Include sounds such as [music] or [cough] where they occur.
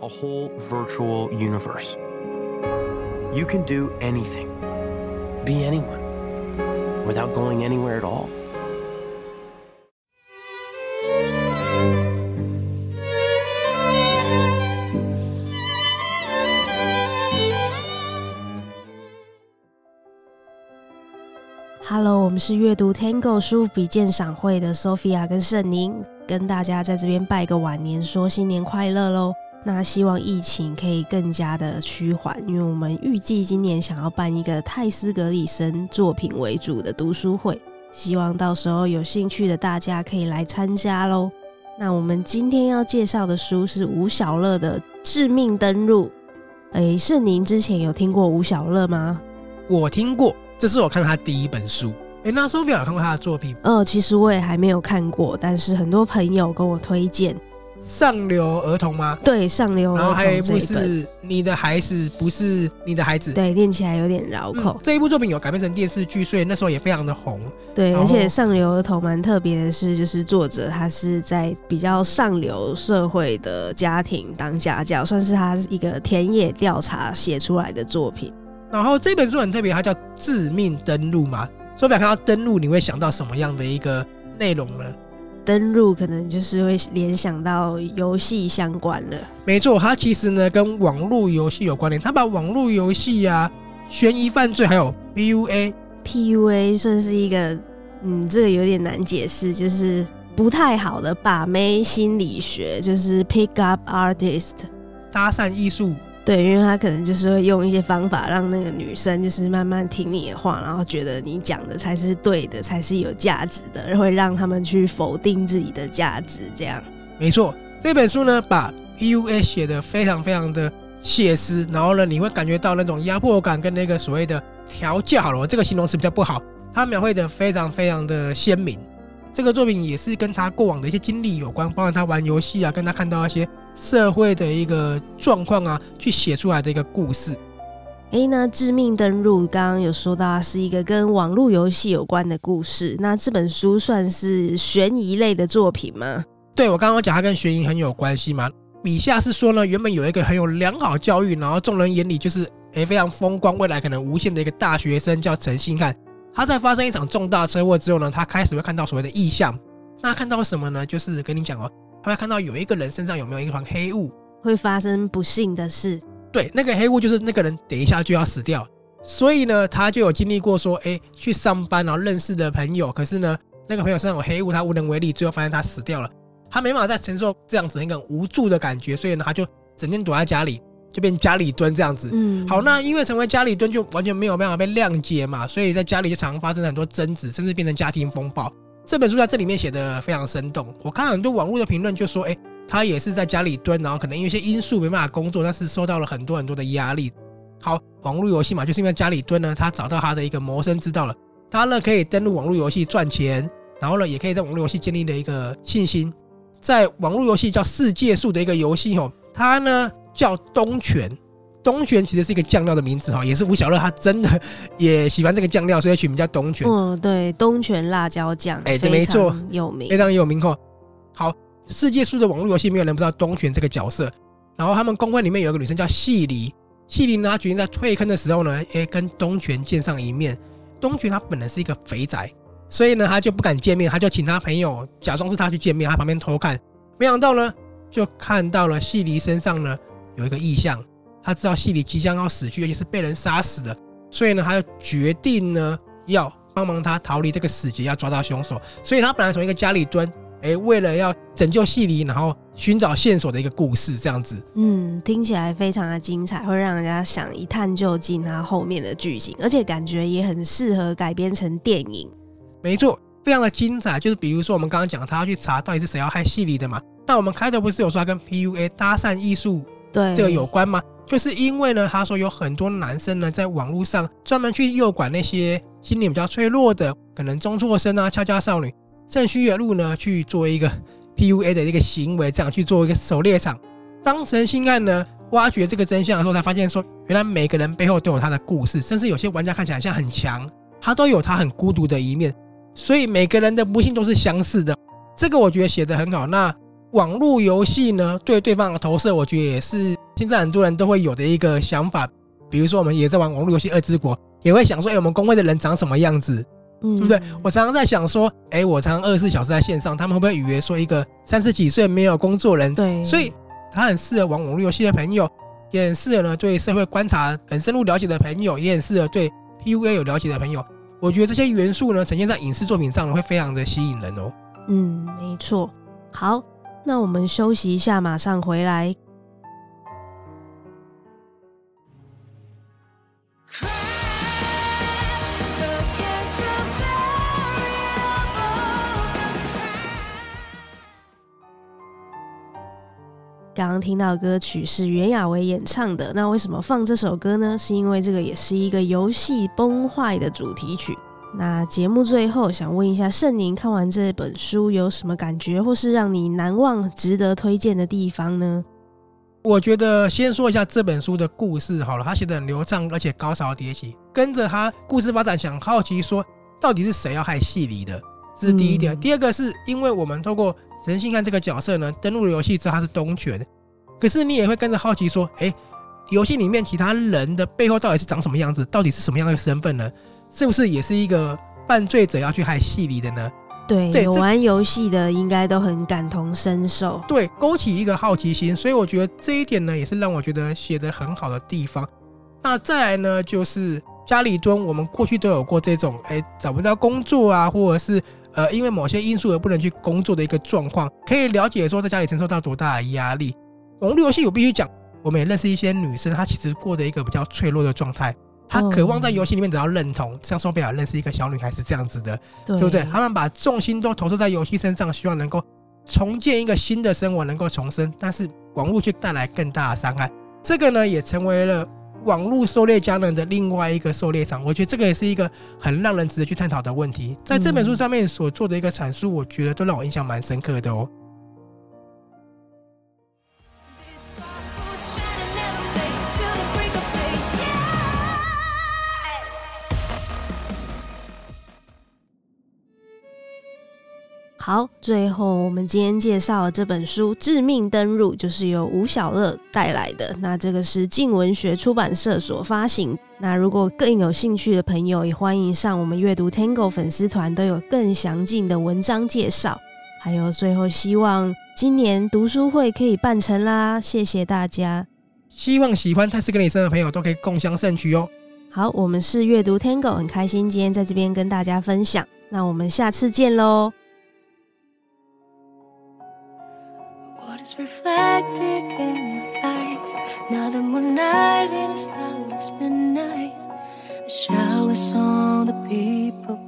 a whole virtual universe. You can do anything, be anyone, without going anywhere at all. Hello，我们是阅读 Tango 书笔鉴赏会的 Sophia 跟圣宁，跟大家在这边拜个晚年，说新年快乐喽！ 那希望疫情可以更加的趋缓，因为我们预计今年想要办一个泰斯格里森作品为主的读书会，希望到时候有兴趣的大家可以来参加喽。那我们今天要介绍的书是吴小乐的《致命登入》。哎，是您之前有听过吴小乐吗？我听过，这是我看他第一本书。哎，那 Sophia 有看过他的作品？呃，其实我也还没有看过，但是很多朋友跟我推荐。上流儿童吗？对，上流儿童。然后还有一部是你的孩子不是你的孩子，对，念起来有点绕口。嗯，这一部作品有改编成电视剧，所以那时候也非常的红。对，而且上流儿童蛮特别的是，就是作者他是在比较上流社会的家庭当家教，算是他一个田野调查写出来的作品。然后这本书很特别，它叫《致命登录》嘛。所以看到登录，你会想到什么样的一个内容呢？登入可能就是会联想到游戏相关的。没错，它其实呢跟网络游戏有关联。它把网络游戏啊、悬疑犯罪还有 PUA，PUA 算是一个，嗯，这个有点难解释，就是不太好的把妹心理学，就是 Pick Up Artist，搭讪艺术。对，因为他可能就是会用一些方法让那个女生就是慢慢听你的话，然后觉得你讲的才是对的，才是有价值的，会让他们去否定自己的价值。这样，没错，这本书呢把 PUA 写得非常非常的写实，然后呢你会感觉到那种压迫感跟那个所谓的调教。好了，这个形容词比较不好，他描绘的非常非常的鲜明。这个作品也是跟他过往的一些经历有关，包括他玩游戏啊，跟他看到一些。社会的一个状况啊，去写出来的一个故事。哎，那致命登入刚刚有说到是一个跟网络游戏有关的故事。那这本书算是悬疑类的作品吗？对，我刚刚讲它跟悬疑很有关系嘛。笔下是说呢，原本有一个很有良好教育，然后众人眼里就是哎非常风光，未来可能无限的一个大学生叫陈信汉。他在发生一场重大车祸之后呢，他开始会看到所谓的异象。那看到什么呢？就是跟你讲哦。他会看到有一个人身上有没有一团黑雾，会发生不幸的事。对，那个黑雾就是那个人等一下就要死掉。所以呢，他就有经历过说，哎，去上班然后认识的朋友，可是呢，那个朋友身上有黑雾，他无能为力，最后发现他死掉了。他没办法再承受这样子一个无助的感觉，所以呢，他就整天躲在家里，就变家里蹲这样子。嗯，好，那因为成为家里蹲就完全没有办法被谅解嘛，所以在家里就常常发生很多争执，甚至变成家庭风暴。这本书在这里面写的非常生动。我看很多网络的评论就说，哎，他也是在家里蹲，然后可能因为一些因素没办法工作，但是受到了很多很多的压力。好，网络游戏嘛，就是因为家里蹲呢，他找到他的一个谋生之道了。他呢可以登录网络游戏赚钱，然后呢也可以在网络游戏建立了一个信心。在网络游戏叫世界树的一个游戏哦，它呢叫东泉。东泉其实是一个酱料的名字哈，也是吴小乐他真的 [laughs] 也喜欢这个酱料，所以取名叫东泉。嗯，对，东泉辣椒酱，哎，对，没错，有名，非常有名哈。好，世界树的网络游戏没有人不知道东泉这个角色。然后他们公会里面有一个女生叫细梨，细梨呢，她决定在退坑的时候呢，哎，跟东泉见上一面。东泉他本来是一个肥宅，所以呢，他就不敢见面，他就请他朋友假装是他去见面，他旁边偷看，没想到呢，就看到了细梨身上呢有一个异象。他知道细里即将要死去，而且是被人杀死的，所以呢，他就决定呢要帮忙他逃离这个死结，要抓到凶手。所以他本来从一个家里蹲，哎，为了要拯救细里，然后寻找线索的一个故事，这样子。嗯，听起来非常的精彩，会让人家想一探究竟他后面的剧情，而且感觉也很适合改编成电影。没错，非常的精彩。就是比如说我们刚刚讲，他要去查到底是谁要害细里的嘛？那我们开头不是有说他跟 PUA 搭讪艺术对这个有关吗？就是因为呢，他说有很多男生呢，在网络上专门去诱拐那些心理比较脆弱的，可能中辍生啊、翘家少女，趁虚而入呢，去做一个 [laughs] PUA 的一个行为，这样去做一个狩猎场。当陈信汉呢挖掘这个真相的时候，才发现说，原来每个人背后都有他的故事，甚至有些玩家看起来像很强，他都有他很孤独的一面，所以每个人的不幸都是相似的。这个我觉得写得很好。那网络游戏呢，对对方的投射，我觉得也是现在很多人都会有的一个想法。比如说，我们也在玩网络游戏《二之国》，也会想说，哎，我们工会的人长什么样子，嗯、对不对？我常常在想说，哎，我常常二十四小时在线上，他们会不会以为说一个三十几岁没有工作人？对，所以他很适合玩网络游戏的朋友，也很适合呢对社会观察很深入了解的朋友，也很适合对 PUA 有了解的朋友。我觉得这些元素呢，呈现在影视作品上呢，会非常的吸引人哦。嗯，没错。好。那我们休息一下，马上回来。刚刚听到歌曲是袁娅维演唱的。那为什么放这首歌呢？是因为这个也是一个游戏崩坏的主题曲。那节目最后想问一下圣宁，看完这本书有什么感觉，或是让你难忘、值得推荐的地方呢？我觉得先说一下这本书的故事好了，他写的很流畅，而且高潮迭起。跟着他故事发展，想好奇说到底是谁要害戏里的，这是第一点。嗯、第二个是因为我们透过神信汉这个角色呢，登录了游戏之后他是东泉，可是你也会跟着好奇说，哎，游戏里面其他人的背后到底是长什么样子，到底是什么样的身份呢？是不是也是一个犯罪者要去害戏里的呢？对，有玩游戏的应该都很感同身受。对，勾起一个好奇心，所以我觉得这一点呢，也是让我觉得写得很好的地方。那再来呢，就是家里蹲，我们过去都有过这种，哎，找不到工作啊，或者是呃，因为某些因素而不能去工作的一个状况，可以了解说在家里承受到多大的压力。网络游戏我必须讲，我们也认识一些女生，她其实过的一个比较脆弱的状态。他渴望在游戏里面得到认同，像索贝尔认识一个小女孩是这样子的，对，对不对？他们把重心都投射在游戏身上，希望能够重建一个新的生活，能够重生。但是网络却带来更大的伤害，这个呢也成为了网络狩猎家人的另外一个狩猎场。我觉得这个也是一个很让人值得去探讨的问题。在这本书上面所做的一个阐述，我觉得都让我印象蛮深刻的哦。好，最后我们今天介绍的这本书《致命登入》，就是由吴小乐带来的。那这个是静文学出版社所发行。那如果更有兴趣的朋友，也欢迎上我们阅读 Tango 粉丝团，都有更详尽的文章介绍。还有最后，希望今年读书会可以办成啦！谢谢大家。希望喜欢泰斯跟李生的朋友都可以共襄盛举哦。好，我们是阅读 Tango，很开心今天在这边跟大家分享。那我们下次见喽。songs the people